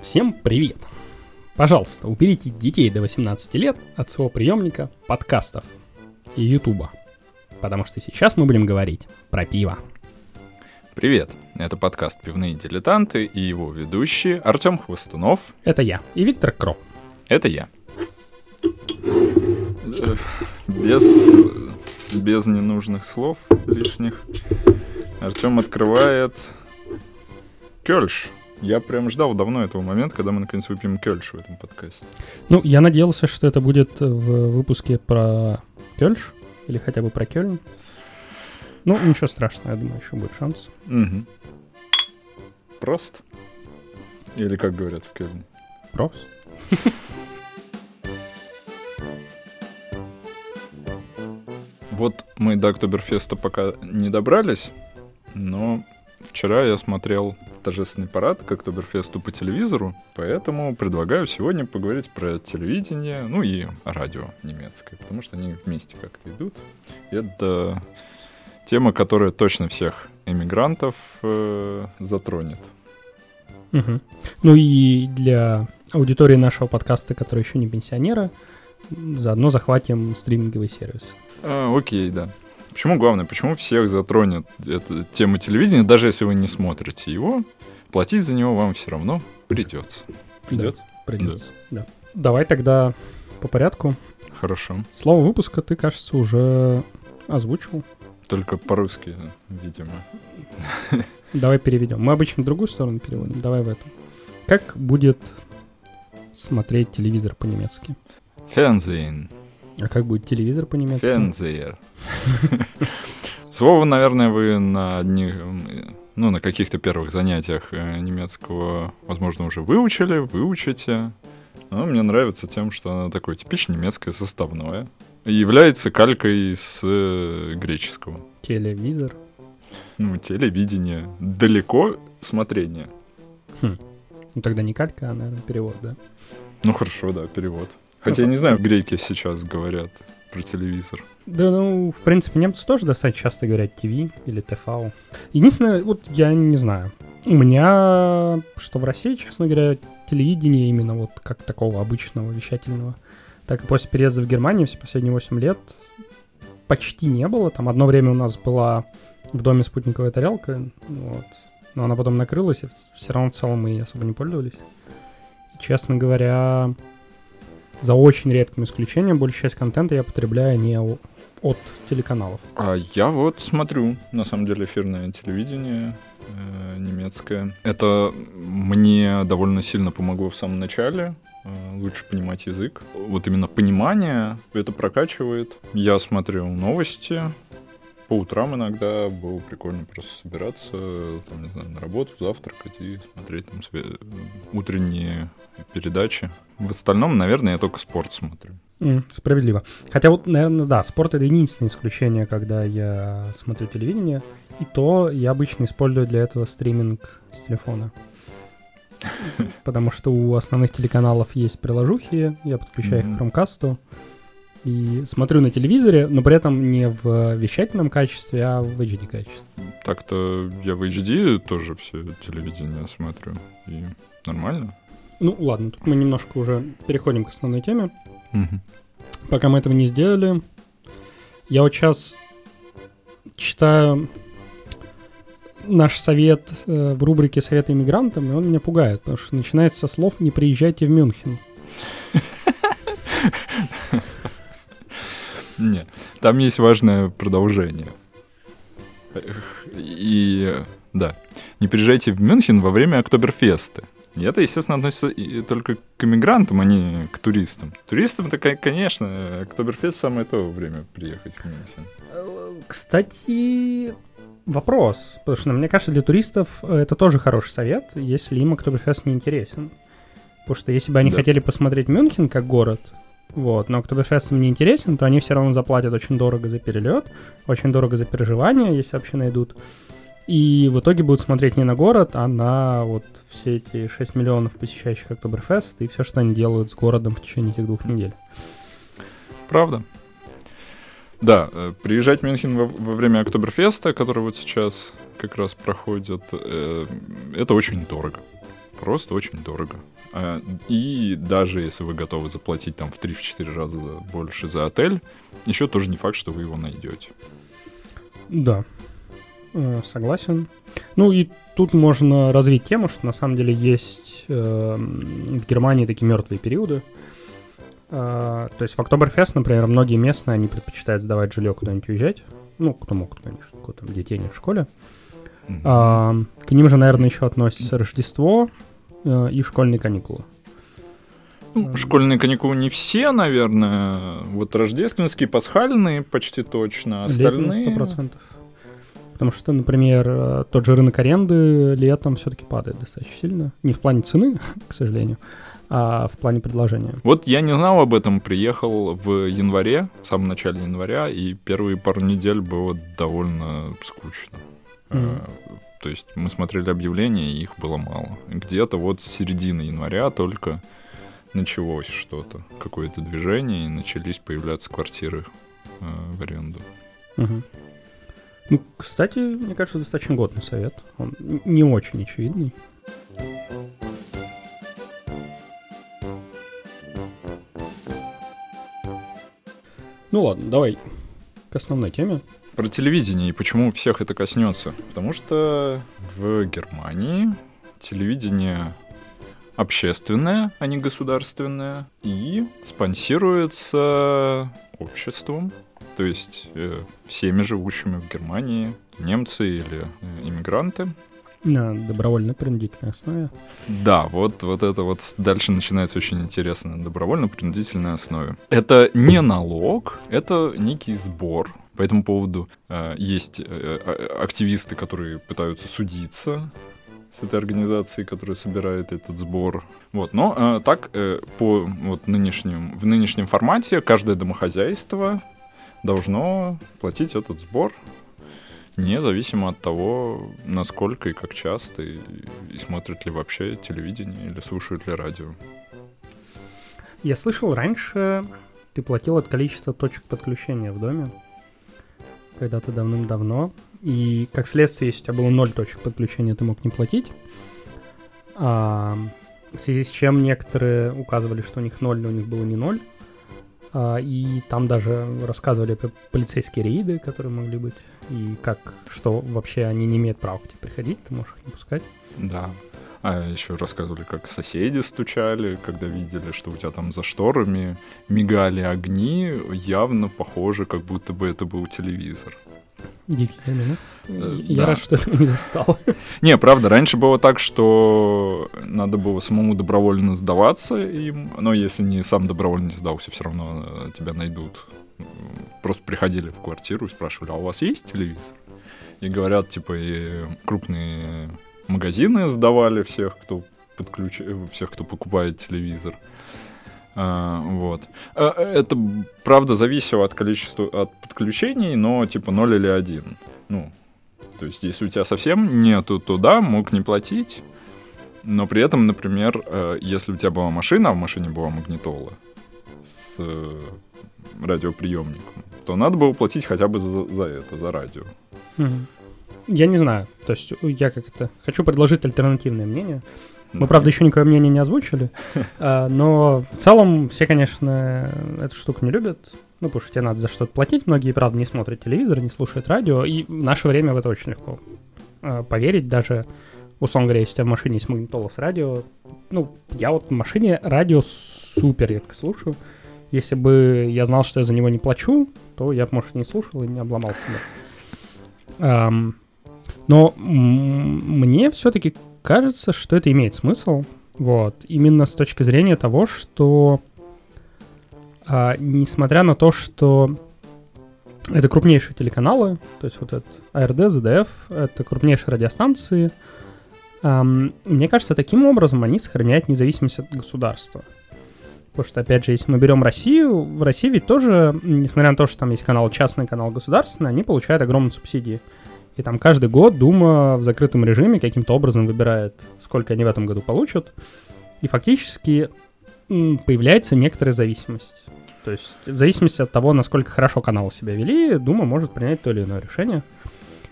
Всем привет! Пожалуйста, уберите детей до 18 лет от своего приемника подкастов и ютуба, потому что сейчас мы будем говорить про пиво. Привет, это подкаст «Пивные дилетанты» и его ведущие Артем Хвостунов. Это я и Виктор Кроп. Это я. Без, без ненужных слов лишних. Артем открывает Кёльш. Я прям ждал давно этого момента, когда мы наконец выпьем Кёльш в этом подкасте. Ну, я надеялся, что это будет в выпуске про Кёльш или хотя бы про Кёльн. Ну, ничего страшного, я думаю, еще будет шанс. Угу. Прост? Или как говорят в Кельне? Прост. Вот мы до Октоберфеста пока не добрались, но вчера я смотрел торжественный парад к Октоберфесту по телевизору, поэтому предлагаю сегодня поговорить про телевидение, ну и радио немецкое, потому что они вместе как-то идут. Это тема, которая точно всех эмигрантов э, затронет. Угу. Ну и для аудитории нашего подкаста, которые еще не пенсионеры, заодно захватим стриминговый сервис. А, окей, да. Почему главное? Почему всех затронет эта тема телевидения, даже если вы не смотрите его, платить за него вам все равно придется. Придется? Да, придется, да. да. Давай тогда по порядку. Хорошо. Слово выпуска ты, кажется, уже озвучил. Только по-русски, видимо. Давай переведем. Мы обычно в другую сторону переводим. Давай в эту. Как будет смотреть телевизор по-немецки? Fernsehen. А как будет телевизор по-немецки? Fernseher. Слово, наверное, вы на одних, ну, на каких-то первых занятиях э, немецкого, возможно, уже выучили, выучите. Но мне нравится тем, что оно такое типично немецкое составное является калькой с э, греческого. Телевизор. Ну, телевидение. Далеко смотрение. Хм. Ну тогда не калька, а, наверное, перевод, да? Ну хорошо, да, перевод. Хотя я не знаю, греки сейчас говорят про телевизор. Да, ну, в принципе, немцы тоже достаточно часто говорят ТВ или ТФАУ. Единственное, вот я не знаю. У меня, что в России, честно говоря, телевидение именно вот как такого обычного вещательного – так после переезда в Германию все последние 8 лет почти не было. Там одно время у нас была в доме спутниковая тарелка, вот. но она потом накрылась, и все равно в целом мы особо не пользовались. И, честно говоря, за очень редким исключением, большая часть контента я потребляю не от телеканалов. А я вот смотрю, на самом деле, эфирное телевидение э, немецкое. Это мне довольно сильно помогло в самом начале. Э, лучше понимать язык. Вот именно понимание это прокачивает. Я смотрел новости, по утрам иногда было прикольно просто собираться, там, не знаю, на работу, завтракать и смотреть там све- утренние передачи. В остальном, наверное, я только спорт смотрю. Mm, справедливо. Хотя вот, наверное, да, спорт это единственное исключение, когда я смотрю телевидение. И то я обычно использую для этого стриминг с телефона. Потому что у основных телеканалов есть приложухи, я подключаю их к Chromecast и смотрю на телевизоре, но при этом не в вещательном качестве, а в HD качестве. Так-то я в HD тоже все телевидение смотрю, и нормально. Ну ладно, тут мы немножко уже переходим к основной теме. Пока мы этого не сделали, я вот сейчас читаю наш совет э, в рубрике «Советы иммигрантам», и он меня пугает, потому что начинается со слов «Не приезжайте в Мюнхен». Нет, там есть важное продолжение. И да, не приезжайте в Мюнхен во время Октоберфеста. И это, естественно, относится только к иммигрантам, а не к туристам. Туристам это, конечно, Октоберфест самое то время приехать в Мюнхен. Кстати, вопрос, потому что, мне кажется, для туристов э, это тоже хороший совет, если им Октоберфест не интересен. Потому что если бы они да. хотели посмотреть Мюнхен как город, вот, но Октоберфест им не интересен, то они все равно заплатят очень дорого за перелет, очень дорого за переживания, если вообще найдут. И в итоге будут смотреть не на город, а на вот все эти 6 миллионов посещающих Октоберфест и все, что они делают с городом в течение этих двух недель. Правда. Да, э, приезжать в Мюнхен во, во время Октоберфеста, который вот сейчас как раз проходит, э, это очень дорого. Просто очень дорого. А, и даже если вы готовы заплатить там в 3-4 раза больше за отель, еще тоже не факт, что вы его найдете. Да, э, согласен. Ну и тут можно развить тему, что на самом деле есть э, в Германии такие мертвые периоды. Э, то есть в Октоберфест, например, многие местные, они предпочитают сдавать жилье куда-нибудь уезжать. Ну, кто могут, конечно, кто там детей нет в школе. Mm-hmm. А, к ним же, наверное, еще относится Рождество э, и школьные каникулы. Ну, школьные каникулы не все, наверное. Вот рождественские, пасхальные почти точно. Остальные... Сто процентов. Потому что, например, э, тот же рынок аренды летом все-таки падает достаточно сильно. Не в плане цены, к сожалению, а в плане предложения. Вот я не знал об этом, приехал в январе, в самом начале января, и первые пару недель было довольно скучно. Mm-hmm. То есть мы смотрели объявления, и их было мало. Где-то вот с середины января только началось что-то, какое-то движение, и начались появляться квартиры э, в аренду. Угу. Ну, кстати, мне кажется, достаточно годный совет. Он не очень очевидный. Ну ладно, давай к основной теме. Про телевидение и почему всех это коснется. Потому что в Германии телевидение общественное, а не государственное, и спонсируется обществом, то есть э, всеми живущими в Германии, немцы или э, иммигранты. На добровольно-принудительной основе. Да, вот, вот это вот дальше начинается очень интересно. Добровольно-принудительной основе. Это не налог, это некий сбор. По этому поводу э, есть э, активисты, которые пытаются судиться с этой организацией, которая собирает этот сбор. Вот, но э, так э, по вот нынешнем в нынешнем формате каждое домохозяйство должно платить этот сбор независимо от того, насколько и как часто, и, и смотрят ли вообще телевидение или слушают ли радио. Я слышал, раньше ты платил от количества точек подключения в доме, когда-то давным-давно, и как следствие, если у тебя было ноль точек подключения, ты мог не платить. А, в связи с чем некоторые указывали, что у них ноль, но у них было не ноль. А, и там даже рассказывали про полицейские рейды, которые могли быть, и как, что вообще они не имеют права к тебе приходить, ты можешь их не пускать. Да. А еще рассказывали, как соседи стучали, когда видели, что у тебя там за шторами мигали огни, явно похоже, как будто бы это был телевизор. Дикий термин, э, Я да. рад, что этого не застал. Не, правда, раньше было так, что надо было самому добровольно сдаваться им, но если не сам добровольно не сдался, все равно э, тебя найдут. Просто приходили в квартиру и спрашивали, а у вас есть телевизор? И говорят, типа, и крупные магазины сдавали всех, кто подключ... всех, кто покупает телевизор. А, вот. А, это, правда, зависело от количества, от подключений, но типа 0 или 1. Ну, то есть, если у тебя совсем нету, то да, мог не платить. Но при этом, например, э, если у тебя была машина, а в машине была магнитола с э, радиоприемником, то надо было платить хотя бы за, за это, за радио. Я не знаю. То есть я как это хочу предложить альтернативное мнение. Мы, правда, еще никакое мнение не озвучили, а, но в целом все, конечно, эту штуку не любят. Ну, потому что тебе надо за что-то платить. Многие, правда, не смотрят телевизор, не слушают радио. И в наше время в это очень легко а, поверить. Даже, условно говоря, если у тебя в машине есть магнитола с радио, ну, я вот в машине радио супер редко слушаю. Если бы я знал, что я за него не плачу, то я бы, может, не слушал и не обломал себя. Но мне все-таки кажется, что это имеет смысл. Вот. Именно с точки зрения того, что а, несмотря на то, что это крупнейшие телеканалы, то есть вот это АРД, ЗДФ, это крупнейшие радиостанции, эм, мне кажется, таким образом они сохраняют независимость от государства. Потому что, опять же, если мы берем Россию, в России ведь тоже, несмотря на то, что там есть канал частный, канал государственный, они получают огромные субсидии И там каждый год Дума в закрытом режиме каким-то образом выбирает, сколько они в этом году получат. И фактически появляется некоторая зависимость. То есть в зависимости от того, насколько хорошо каналы себя вели, Дума может принять то или иное решение.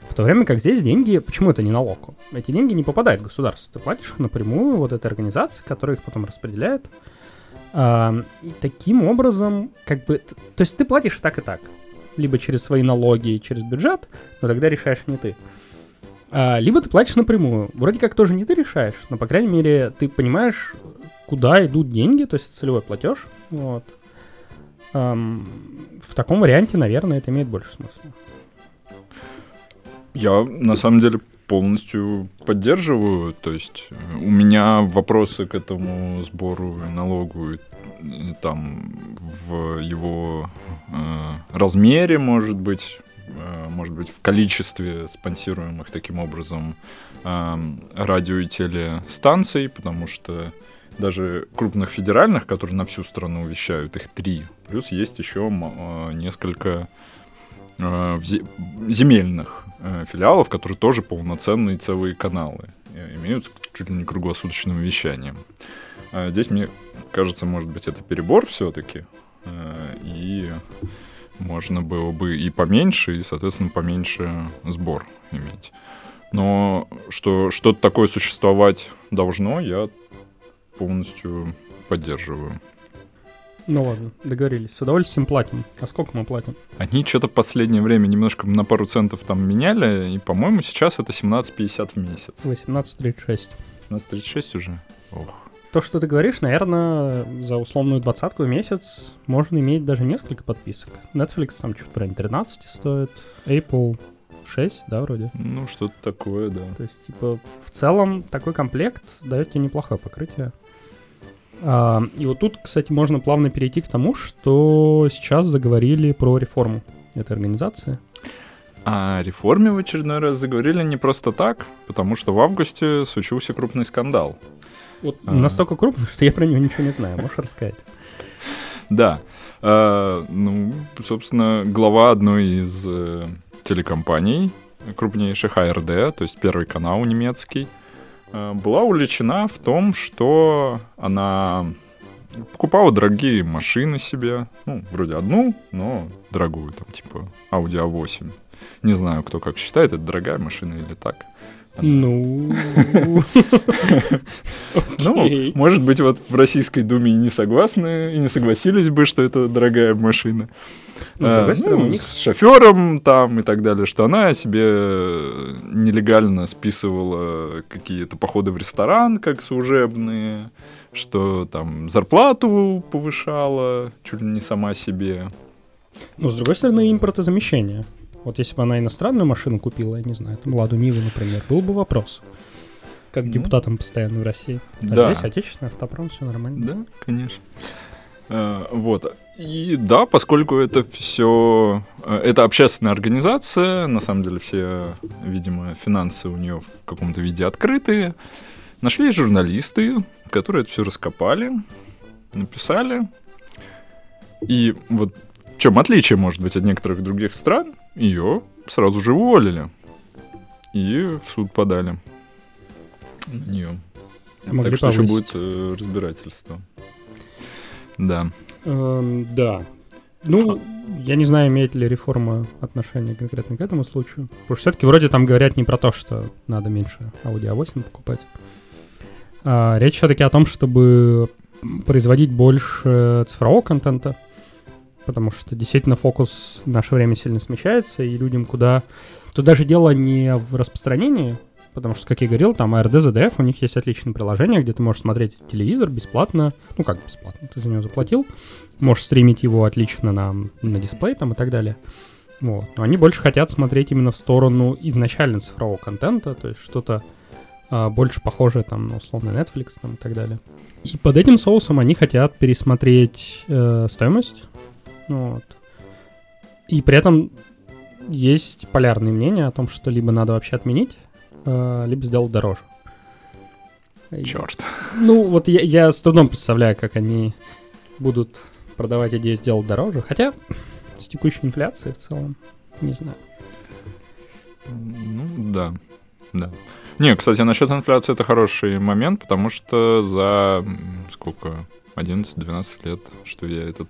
В то время как здесь деньги, почему это не налог? Эти деньги не попадают в государство. Ты платишь их напрямую вот этой организации, которая их потом распределяет. И таким образом, как бы, то есть ты платишь так и так. Либо через свои налоги, через бюджет, но тогда решаешь не ты. А, либо ты платишь напрямую. Вроде как тоже не ты решаешь, но, по крайней мере, ты понимаешь, куда идут деньги, то есть целевой платеж. Вот. Эм, в таком варианте, наверное, это имеет больше смысла. Я на самом деле полностью поддерживаю. То есть у меня вопросы к этому сбору налогу там в его э, размере, может быть, э, может быть, в количестве спонсируемых таким образом э, радио и телестанций, потому что даже крупных федеральных, которые на всю страну вещают, их три. Плюс есть еще э, несколько э, земельных э, филиалов, которые тоже полноценные целые каналы, имеют чуть ли не круглосуточным вещанием. Здесь, мне кажется, может быть, это перебор все-таки, и можно было бы и поменьше, и, соответственно, поменьше сбор иметь. Но что что-то такое существовать должно, я полностью поддерживаю. Ну ладно, договорились. С удовольствием платим. А сколько мы платим? Они что-то в последнее время немножко на пару центов там меняли, и, по-моему, сейчас это 17,50 в месяц. 18,36. 18,36 уже? Ох. То, что ты говоришь, наверное, за условную двадцатку в месяц можно иметь даже несколько подписок. Netflix там чуть в районе 13 стоит, Apple 6, да, вроде? Ну, что-то такое, да. То есть, типа, в целом такой комплект дает тебе неплохое покрытие. А, и вот тут, кстати, можно плавно перейти к тому, что сейчас заговорили про реформу этой организации. О реформе в очередной раз заговорили не просто так, потому что в августе случился крупный скандал. Вот а... настолько крупный, что я про него ничего не знаю. Можешь рассказать? Да. А, ну, собственно, глава одной из э, телекомпаний, крупнейших АРД, то есть Первый канал немецкий, Э, была увлечена в том, что она покупала дорогие машины себе, ну, вроде одну, но дорогую, там, типа Audi A8. Не знаю, кто как считает, это дорогая машина или так. Ну... Ну, может быть, вот в Российской Думе и не согласны, и не согласились бы, что это дорогая машина. Ну, а, ну, с шофером там и так далее, что она себе нелегально списывала какие-то походы в ресторан, как служебные, что там зарплату повышала чуть ли не сама себе. Ну, с другой стороны, импортозамещение. Вот если бы она иностранную машину купила, я не знаю, там Ладу Ниву, например, был бы вопрос. Как ну, депутатам постоянно в России. А да. здесь отечественный автопром, все нормально. Да, конечно. А, вот. И да, поскольку это все, э, это общественная организация, на самом деле все, видимо, финансы у нее в каком-то виде открытые, нашлись журналисты, которые это все раскопали, написали. И вот в чем отличие, может быть, от некоторых других стран, ее сразу же уволили. И в суд подали на нее. А так что еще будет э, разбирательство. Да. Эм, да. Ну, а. я не знаю, имеет ли реформа отношение конкретно к этому случаю. Потому что все-таки вроде там говорят не про то, что надо меньше Audi A8 покупать. А, речь все-таки о том, чтобы производить больше цифрового контента, потому что действительно фокус в наше время сильно смещается, и людям куда... Тут даже дело не в распространении, потому что, как я говорил, там ARD, ZDF, у них есть отличное приложение, где ты можешь смотреть телевизор бесплатно, ну как бесплатно, ты за него заплатил, можешь стримить его отлично на, на дисплей там и так далее. Вот. Но они больше хотят смотреть именно в сторону изначально цифрового контента, то есть что-то а, больше похожее там на условно Netflix там, и так далее. И под этим соусом они хотят пересмотреть э, стоимость вот. И при этом есть полярные мнения о том, что либо надо вообще отменить, э, либо сделать дороже. Черт. Ну, вот я, я с трудом представляю, как они будут продавать идею сделать дороже. Хотя с текущей инфляцией в целом, не знаю. Ну, да, да. Не, кстати, насчет инфляции это хороший момент, потому что за сколько, 11-12 лет, что я этот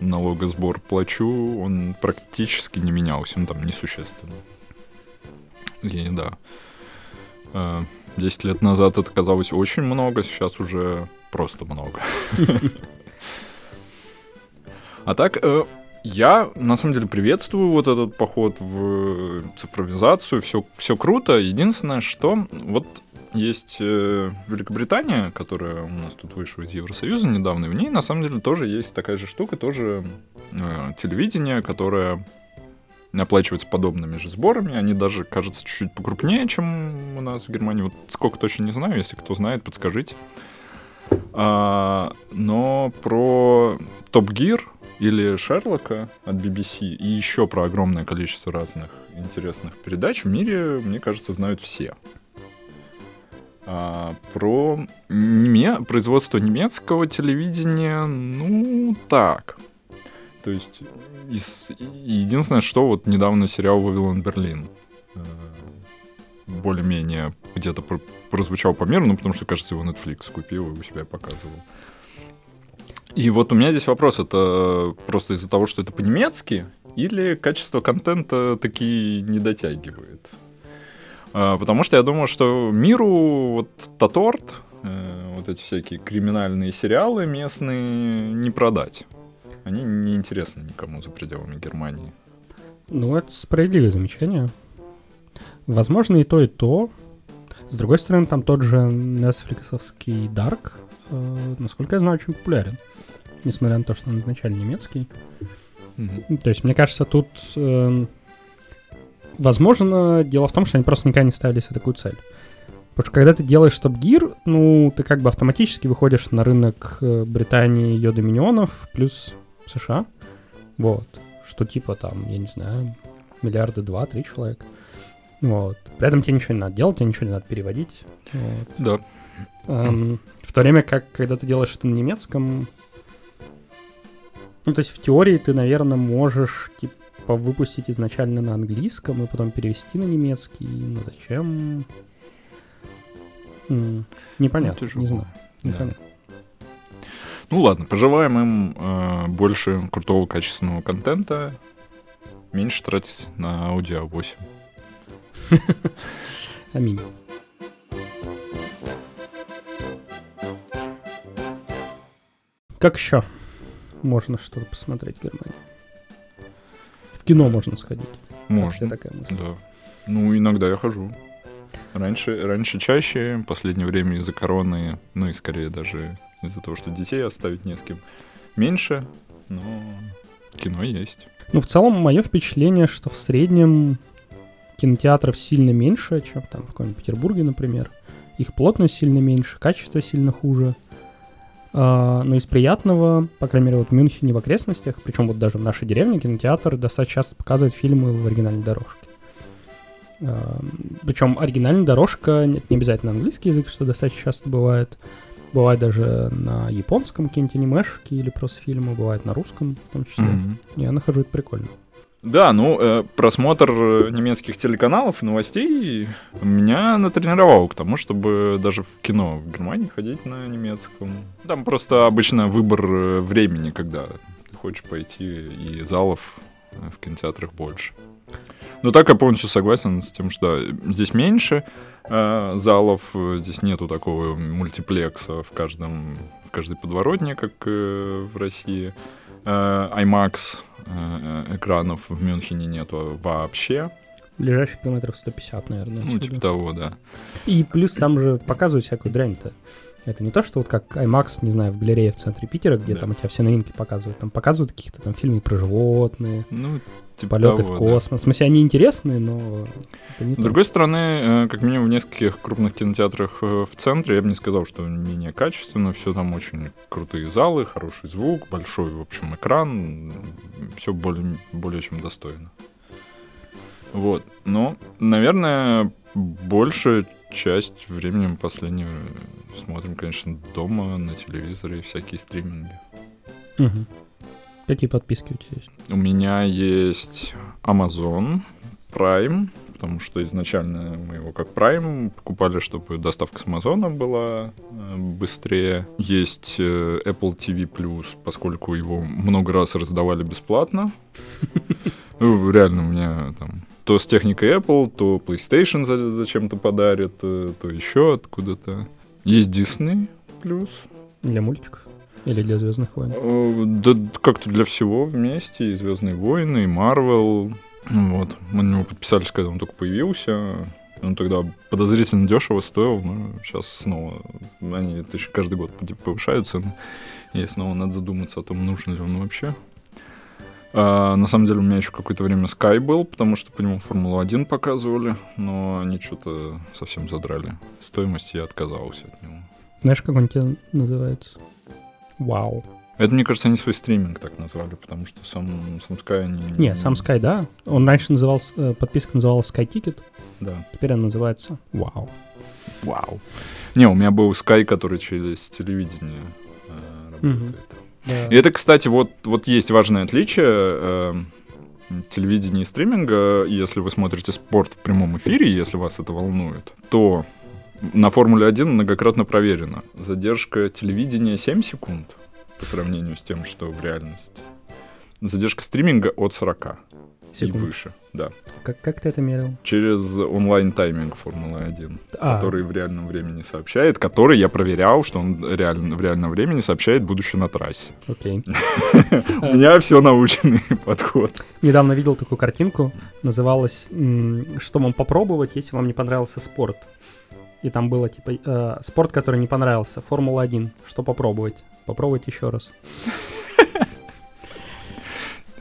налогосбор плачу, он практически не менялся, он там несущественно. И да, 10 э, лет назад это казалось очень много, сейчас уже просто много. А так, э, я на самом деле приветствую вот этот поход в цифровизацию, все, все круто. Единственное, что вот есть э, Великобритания, которая у нас тут вышла из Евросоюза недавно, и в ней на самом деле тоже есть такая же штука, тоже э, телевидение, которое оплачивается подобными же сборами. Они даже, кажется, чуть-чуть покрупнее, чем у нас в Германии. Вот сколько точно не знаю, если кто знает, подскажите. А, но про Top Gear или Шерлока от BBC и еще про огромное количество разных интересных передач в мире, мне кажется, знают все. А, про неме... производство немецкого телевидения, ну, так. То есть, из... единственное, что вот недавно сериал «Вавилон Берлин» э, более-менее где-то прозвучал по миру, ну, потому что, кажется, его Netflix купил и у себя показывал. И вот у меня здесь вопрос, это просто из-за того, что это по-немецки, или качество контента таки не дотягивает? А, потому что я думаю, что миру вот Таторт, э, вот эти всякие криминальные сериалы местные не продать. Они не интересны никому за пределами Германии. Ну, это справедливое замечание. Возможно, и то, и то. С другой стороны, там тот же Netflixовский Dark, э, насколько я знаю, очень популярен. Несмотря на то, что он изначально немецкий. Mm-hmm. То есть, мне кажется, тут... Э, возможно, дело в том, что они просто никогда не ставили себе такую цель. Потому что когда ты делаешь Gear, ну, ты как бы автоматически выходишь на рынок э, Британии, ее доминионов, плюс США. Вот. Что типа там, я не знаю, миллиарды два, три человека. Вот. При этом тебе ничего не надо делать, тебе ничего не надо переводить. Вот. Да. Эм, в то время как, когда ты делаешь это на немецком, ну, то есть в теории ты, наверное, можешь, типа, выпустить изначально на английском и потом перевести на немецкий. Но зачем? М-м, непонятно, ну, не знаю. Непонятно. Да. Ну ладно, пожелаем им э, больше крутого качественного контента, меньше тратить на аудио 8. Аминь. Как еще можно что-то посмотреть в Германии? В кино можно сходить. Можно. Такая мысль. Да. Ну, иногда я хожу. Раньше, раньше чаще, в последнее время из-за короны, ну и скорее даже из-за того, что детей оставить не с кем, меньше, но кино есть. Ну, в целом, мое впечатление, что в среднем кинотеатров сильно меньше, чем там в каком-нибудь Петербурге, например. Их плотность сильно меньше, качество сильно хуже. А, но из приятного, по крайней мере, вот в Мюнхене в окрестностях, причем вот даже в нашей деревне кинотеатр достаточно часто показывает фильмы в оригинальной дорожке. А, причем оригинальная дорожка, не, не обязательно английский язык, что достаточно часто бывает. Бывает даже на японском какие-нибудь анимешки или просто фильмы, бывает на русском в том числе. Mm-hmm. Я нахожу это прикольно. Да, ну, э, просмотр немецких телеканалов новостей меня натренировал к тому, чтобы даже в кино в Германии ходить на немецком. Там просто обычно выбор э, времени, когда ты хочешь пойти, и залов э, в кинотеатрах больше. Но так я полностью согласен с тем, что здесь меньше э, залов, здесь нету такого мультиплекса в каждом в каждой подворотне, как э, в России. Э, IMAX Э, экранов в Мюнхене нету вообще. Ближайших километров 150, наверное. Ну, типа того, да. И плюс там же показывают всякую дрянь-то. Это не то, что вот как IMAX, не знаю, в галерее в центре Питера, где да. там у тебя все новинки показывают. Там показывают каких-то там фильмы про животные, ну, типа полеты того, в космос. Да. В смысле, они интересные, но это не С то. другой стороны, э, как минимум в нескольких крупных кинотеатрах э, в центре, я бы не сказал, что менее качественно, все там очень крутые залы, хороший звук, большой, в общем, экран, все более, более чем достойно. Вот. Но, наверное, больше часть времени мы последнее смотрим, конечно, дома, на телевизоре, всякие стриминги. Угу. Какие подписки у тебя есть? У меня есть Amazon Prime, потому что изначально мы его как Prime покупали, чтобы доставка с Амазона была э, быстрее. Есть э, Apple TV Plus, поскольку его много раз раздавали бесплатно. Ну, Реально, у меня там то с техникой Apple, то PlayStation за- зачем-то подарит, э, то еще откуда-то. Есть Disney Plus. Для мультиков? Или для Звездных войн? Э, Да как-то для всего вместе. И Звездные войны, и Марвел. Вот. Мы на него подписались, когда он только появился. Он тогда подозрительно дешево стоил, но сейчас снова они это еще каждый год повышают цены. И снова надо задуматься о том, нужен ли он вообще. А, на самом деле у меня еще какое-то время Sky был, потому что по нему Формулу-1 показывали, но они что-то совсем задрали стоимость, я отказался от него. Знаешь, как он тебе называется? Вау. Это, мне кажется, они свой стриминг так назвали, потому что сам, сам Sky они... Не, сам Sky, да. Он раньше назывался, э, подписка называлась Sky Ticket, Да. теперь она называется Вау. Вау. Не, у меня был Sky, который через телевидение э, работает. Да. И это, кстати, вот, вот есть важное отличие э, телевидения и стриминга. Если вы смотрите спорт в прямом эфире, если вас это волнует, то на Формуле 1 многократно проверено. Задержка телевидения 7 секунд по сравнению с тем, что в реальности. Задержка стриминга от 40 и Секунду. выше. Да. Как, как ты это мерил? Через онлайн-тайминг Формулы 1. А. который в реальном времени сообщает, который я проверял, что он реально, в реальном времени сообщает, будучи на трассе. Окей. У меня все наученный подход. Недавно видел такую картинку, называлась «Что вам попробовать, если вам не понравился спорт?» И там было типа э, «Спорт, который не понравился, Формула-1, что попробовать?» Попробовать еще раз.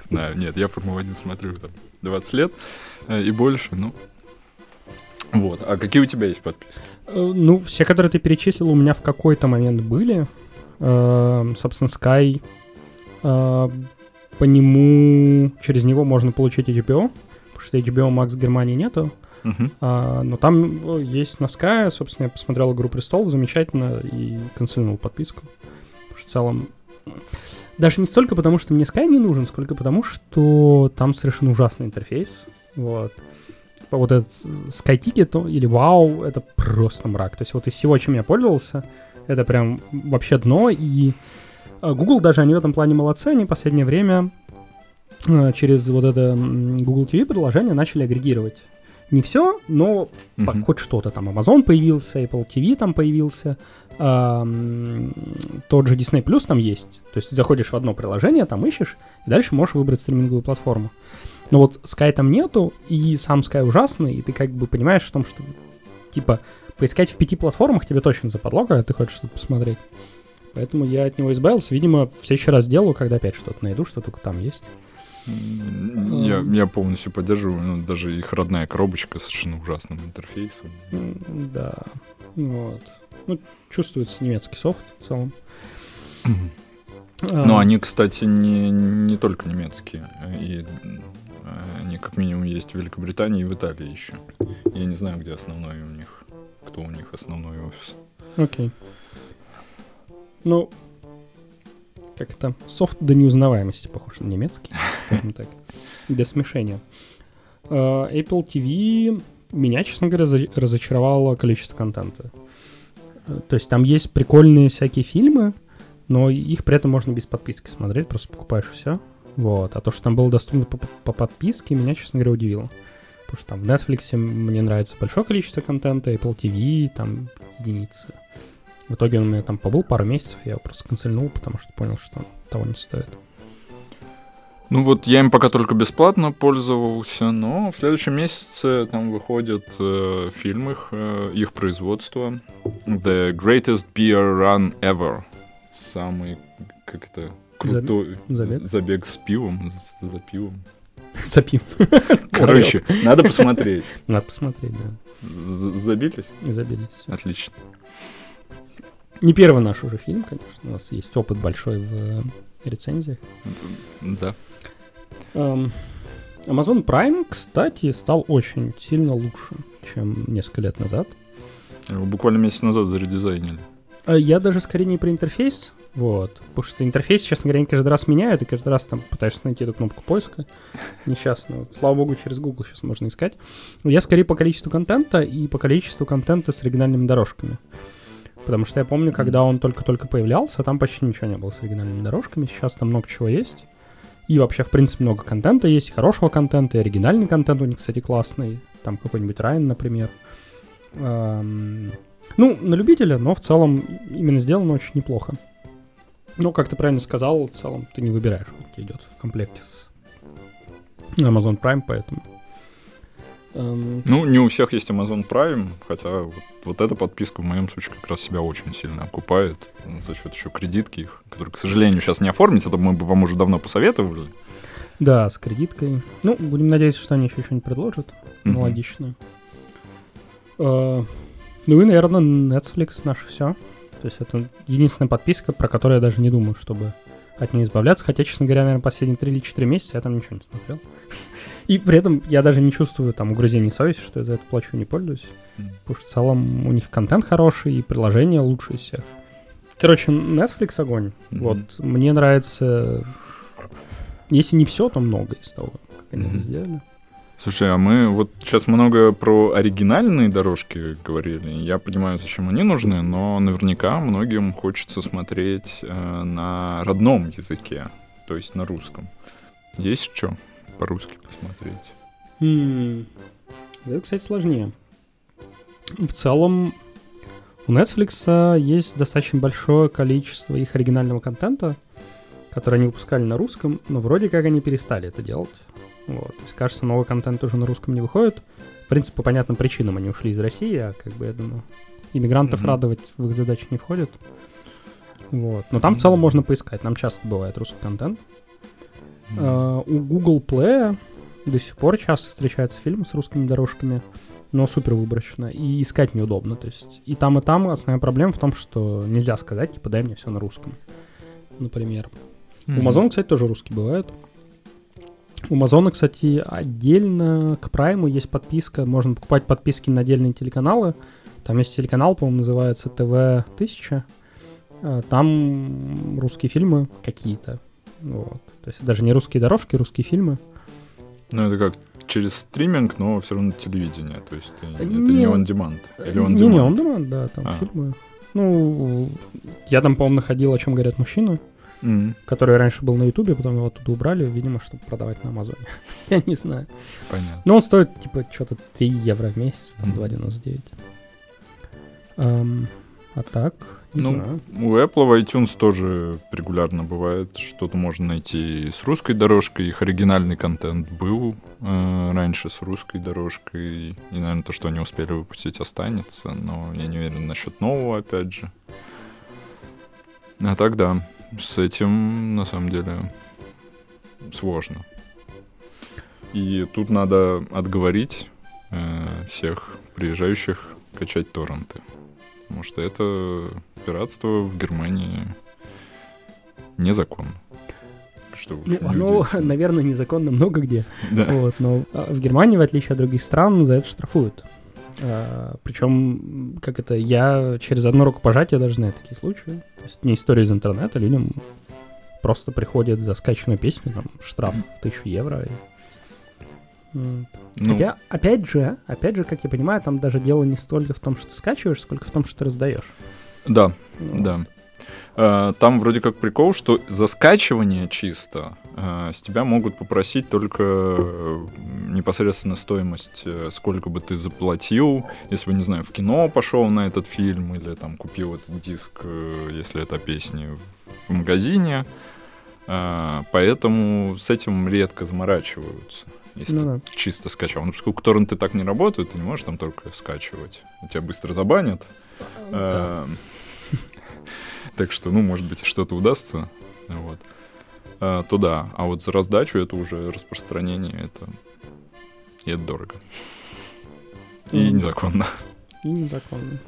Знаю, нет, я Формулу-1 смотрю там 20 лет э, и больше, ну... Вот, а какие у тебя есть подписки? Э, Ну, все, которые ты перечислил, у меня в какой-то момент были. Э, Собственно, Sky. э, По нему, через него можно получить HBO, потому что HBO Max в Германии нету. Мгм. А, но там есть на Sky, собственно, я посмотрел «Игру престолов», замечательно, и канцелировал подписку. Потому что в целом... Даже не столько потому, что мне Sky не нужен, сколько потому, что там совершенно ужасный интерфейс. Вот. Вот этот Sky Ticket или Wow, это просто мрак. То есть вот из всего, чем я пользовался, это прям вообще дно. И э, Google даже, они в этом плане молодцы, они в последнее время э, через вот это Google TV приложение начали агрегировать. Не все, но Мгм. хоть что-то там. Amazon появился, Apple TV там появился, ам, тот же Disney Plus там есть. То есть заходишь в одно приложение, там ищешь, и дальше можешь выбрать стриминговую платформу. Но вот Sky там нету, и сам Sky ужасный, и ты как бы понимаешь в том, что типа поискать в пяти платформах тебе точно западло, когда ты хочешь что-то посмотреть. Поэтому я от него избавился. Видимо, в следующий раз сделаю, когда опять что-то найду, что только там есть. Я, я полностью поддерживаю, ну, даже их родная коробочка с совершенно ужасным интерфейсом. Да. Вот. Ну, чувствуется немецкий софт в целом. Но А, они, кстати, не, не только немецкие. И э, они как минимум есть в Великобритании и в Италии еще. Я не знаю, где основной у них, кто у них основной офис. Окей. Ну, как это? Софт до неузнаваемости похож на немецкий, скажем так. Для смешения. А, Apple TV меня, честно говоря, разочаровало количество контента. Э, То есть там есть прикольные всякие фильмы, но их при этом можно без подписки смотреть, просто покупаешь все. Вот. А то, что там было доступно по, по подписке, меня, честно говоря, удивило. Потому что там в Netflix мне нравится большое количество контента, Apple TV, там единицы. В итоге он у меня там побыл пару месяцев, я его просто канцельнул, потому что понял, что того не стоит. Ну вот я им пока только бесплатно пользовался, но в следующем месяце там выходят э, фильм их, э, их производства. The Greatest Beer Run Ever. Самый, как это, крутой забег? забег с пивом, с- за пивом. Запим. Короче, надо посмотреть. Надо посмотреть, да. Забились? Забились. Отлично. Не первый наш уже фильм, конечно. У нас есть опыт большой в э, рецензиях. Да. Эм, Amazon Prime, кстати, стал очень сильно лучше, чем несколько лет назад. Его буквально месяц назад заредизайнили. Э, Я даже скорее не про интерфейс, Вот. Потому что интерфейс, честно говоря, они каждый раз меняют, и каждый раз там пытаешься найти эту кнопку поиска несчастную. Слава богу, через Google сейчас можно искать. Я скорее по количеству контента и по количеству контента с оригинальными дорожками. Потому что я помню, когда он только-только появлялся, там почти ничего не было с оригинальными дорожками. Сейчас там много чего есть. И вообще, в принципе, много контента есть, и хорошего контента, и оригинальный контент у них, кстати, классный. Там какой-нибудь Райан, например. Эм, ну, на любителя, но в целом именно сделано очень неплохо. Ну, как ты правильно сказал, в целом ты не выбираешь, вот тебе идет в комплекте с Amazon Prime, поэтому... Эм... Ну, не у всех есть Amazon Prime, хотя вот, вот эта подписка в моем случае как раз себя очень сильно окупает за счет еще кредитки их, которые, к сожалению, сейчас не оформить, это мы бы вам уже давно посоветовали. Да, с кредиткой. Ну, будем надеяться, что они еще что-нибудь предложат uh-huh. аналогичное. Uh, ну и, наверное, Netflix наше все. То есть это единственная подписка, про которую я даже не думаю, чтобы от нее избавляться. Хотя, честно говоря, наверное, последние 3 или 4 месяца я там ничего не смотрел. И при этом я даже не чувствую там угрызений совести, что я за это плачу и не пользуюсь. Потому что в целом у них контент хороший и приложение лучше всех. Короче, Netflix огонь. Mm-hmm. Вот, мне нравится... Если не все, то много из того, как они mm-hmm. это сделали. Слушай, а мы вот сейчас много про оригинальные дорожки говорили. Я понимаю, зачем они нужны, но наверняка многим хочется смотреть э, на родном языке, то есть на русском. Есть что по-русски посмотреть? Mm. Это, кстати, сложнее. В целом, у Netflix есть достаточно большое количество их оригинального контента, который они выпускали на русском, но вроде как они перестали это делать. Вот. То есть, кажется, новый контент уже на русском не выходит. В принципе, по понятным причинам они ушли из России, а как бы, я думаю, иммигрантов mm-hmm. радовать в их задачи не входит. Вот. Но там mm-hmm. в целом можно поискать. Нам часто бывает русский контент. Uh, у Google Play до сих пор часто встречаются фильмы с русскими дорожками, но супер выборочно. И искать неудобно. То есть и там, и там основная проблема в том, что нельзя сказать, типа, дай мне все на русском. Например. Mm-hmm. У Amazon, кстати, тоже русский бывает. У Амазона, кстати, отдельно к Прайму есть подписка. Можно покупать подписки на отдельные телеканалы. Там есть телеканал, по-моему, называется ТВ-1000. А, там русские фильмы какие-то. Вот. То есть даже не русские дорожки, русские фильмы. Ну, это как через стриминг, но все равно телевидение. То есть это не, не on demand. Или on demand? Не, не on demand, да, там а. фильмы. Ну, я там, по-моему, находил, о чем говорят мужчины mm. который раньше был на Ютубе, потом его оттуда убрали, видимо, чтобы продавать на Амазоне. Я не знаю. Понятно. Но он стоит, типа, что-то 3 евро в месяц, там, mm. 2,99. Um, а так, не ну, знаю. У Apple в iTunes тоже регулярно бывает, что-то можно найти с русской дорожкой. Их оригинальный контент был э, раньше с русской дорожкой. И, наверное, то, что они успели выпустить, останется. Но я не уверен насчет нового, опять же. А так да с этим на самом деле сложно. И тут надо отговорить э, всех приезжающих качать торренты. Потому что это пиратство в Германии незаконно. Что, ну, оно, наверное, незаконно много где. Да. Вот, но а, в Германии, в отличие от других стран, за это штрафуют. А, причем, как это, я через одно рукопожатие даже знаю такие случаи. То есть не история из интернета, людям просто приходят за скачанную песню, там, штраф в тысячу евро. И... Ну. Хотя, опять же, опять же, как я понимаю, там даже дело не столько в том, что ты скачиваешь, сколько в том, что ты раздаешь. Да, ну. да. Э, там вроде как прикол, что за скачивание чисто э, с тебя могут попросить только э, непосредственно стоимость, сколько бы ты заплатил, если бы, не знаю, в кино пошел на этот фильм или там купил этот диск, если это песни в магазине. Поэтому с этим редко заморачиваются если ну, ты да. чисто скачал. Ну, поскольку торренты так не работают, ты не можешь там только скачивать. Тебя быстро забанят. Да. Так что, ну, может быть, что-то удастся. Вот. А, то да. А вот за раздачу это уже распространение, это, и это дорого. И незаконно. И незаконно.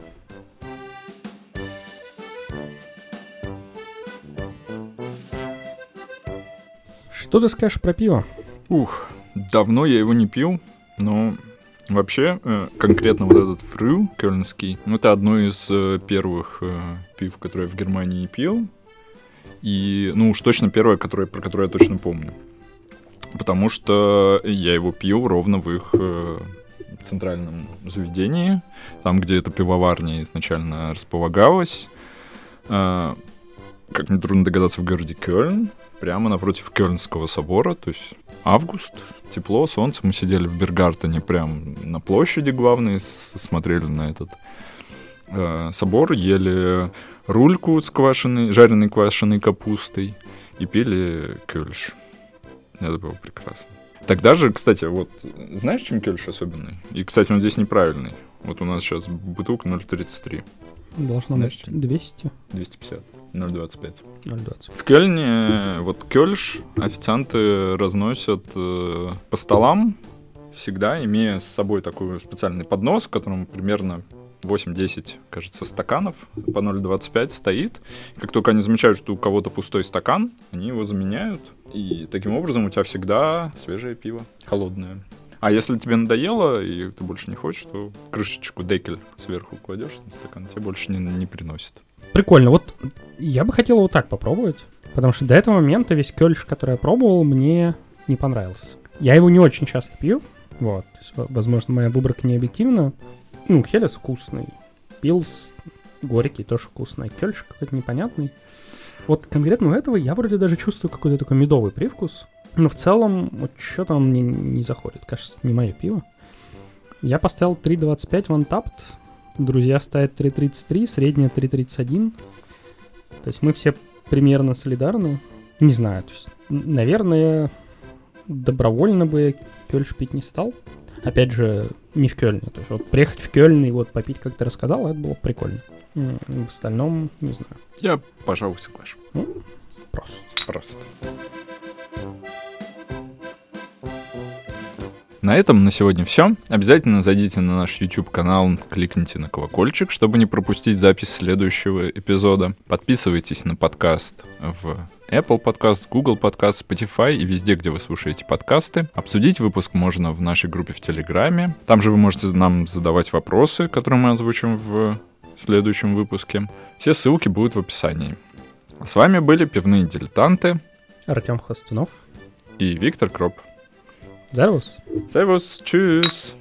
Что ты скажешь про пиво? Ух, давно я его не пил, но Вообще, э, конкретно вот этот фрю кёльнский, ну, это одно из э, первых э, пив, которые я в Германии пил. И, ну уж точно первое, которое, про которое я точно помню. Потому что я его пил ровно в их центральном заведении, там, где эта пивоварня изначально располагалась. Как нетрудно догадаться, в городе Кёльн, прямо напротив Кёльнского собора, то есть август, тепло, солнце. Мы сидели в Бергартене прям на площади главной, смотрели на этот э, собор, ели рульку с квашеной, жареной квашеной капустой и пили кёльш. Это было прекрасно. Тогда же, кстати, вот знаешь, чем кёльш особенный? И, кстати, он здесь неправильный. Вот у нас сейчас бутылка 0,33. Должно Знаешь, быть 200. 250. 0,25. 0,20. В Кёльне вот кёльш официанты разносят э, по столам всегда, имея с собой такой специальный поднос, в котором примерно 8-10, кажется, стаканов по 0,25 стоит. Как только они замечают, что у кого-то пустой стакан, они его заменяют. И таким образом у тебя всегда свежее пиво, холодное. А если тебе надоело, и ты больше не хочешь, то крышечку декель сверху кладешь на стакан, тебе больше не, не приносит. Прикольно. Вот я бы хотел вот так попробовать, потому что до этого момента весь кёльш, который я пробовал, мне не понравился. Я его не очень часто пью, вот. Возможно, моя выборка не объективна. Ну, Хелес вкусный, Пилс горький, тоже вкусный, Кёльш какой-то непонятный. Вот конкретно у этого я вроде даже чувствую какой-то такой медовый привкус, но в целом вот что-то он мне не заходит. Кажется, не мое пиво. Я поставил 3.25 в Untapped, друзья ставят 3.33, средняя 3.31. То есть мы все примерно солидарны. Не знаю, то есть, наверное, добровольно бы Кёльш пить не стал. Опять же, не в Кёльне. То есть вот приехать в Кёльн и вот попить, как ты рассказал, это было прикольно. В остальном, не знаю, Я, пожалуй, соглашусь. просто. Просто. На этом на сегодня все. Обязательно зайдите на наш YouTube канал, кликните на колокольчик, чтобы не пропустить запись следующего эпизода. Подписывайтесь на подкаст в Apple Podcast, Google Podcast, Spotify и везде, где вы слушаете подкасты. Обсудить выпуск можно в нашей группе в Телеграме. Там же вы можете нам задавать вопросы, которые мы озвучим в следующем выпуске. Все ссылки будут в описании. С вами были пивные дилетанты Артем Хостунов. и Виктор Кроп. Servus. Servus, tschüss.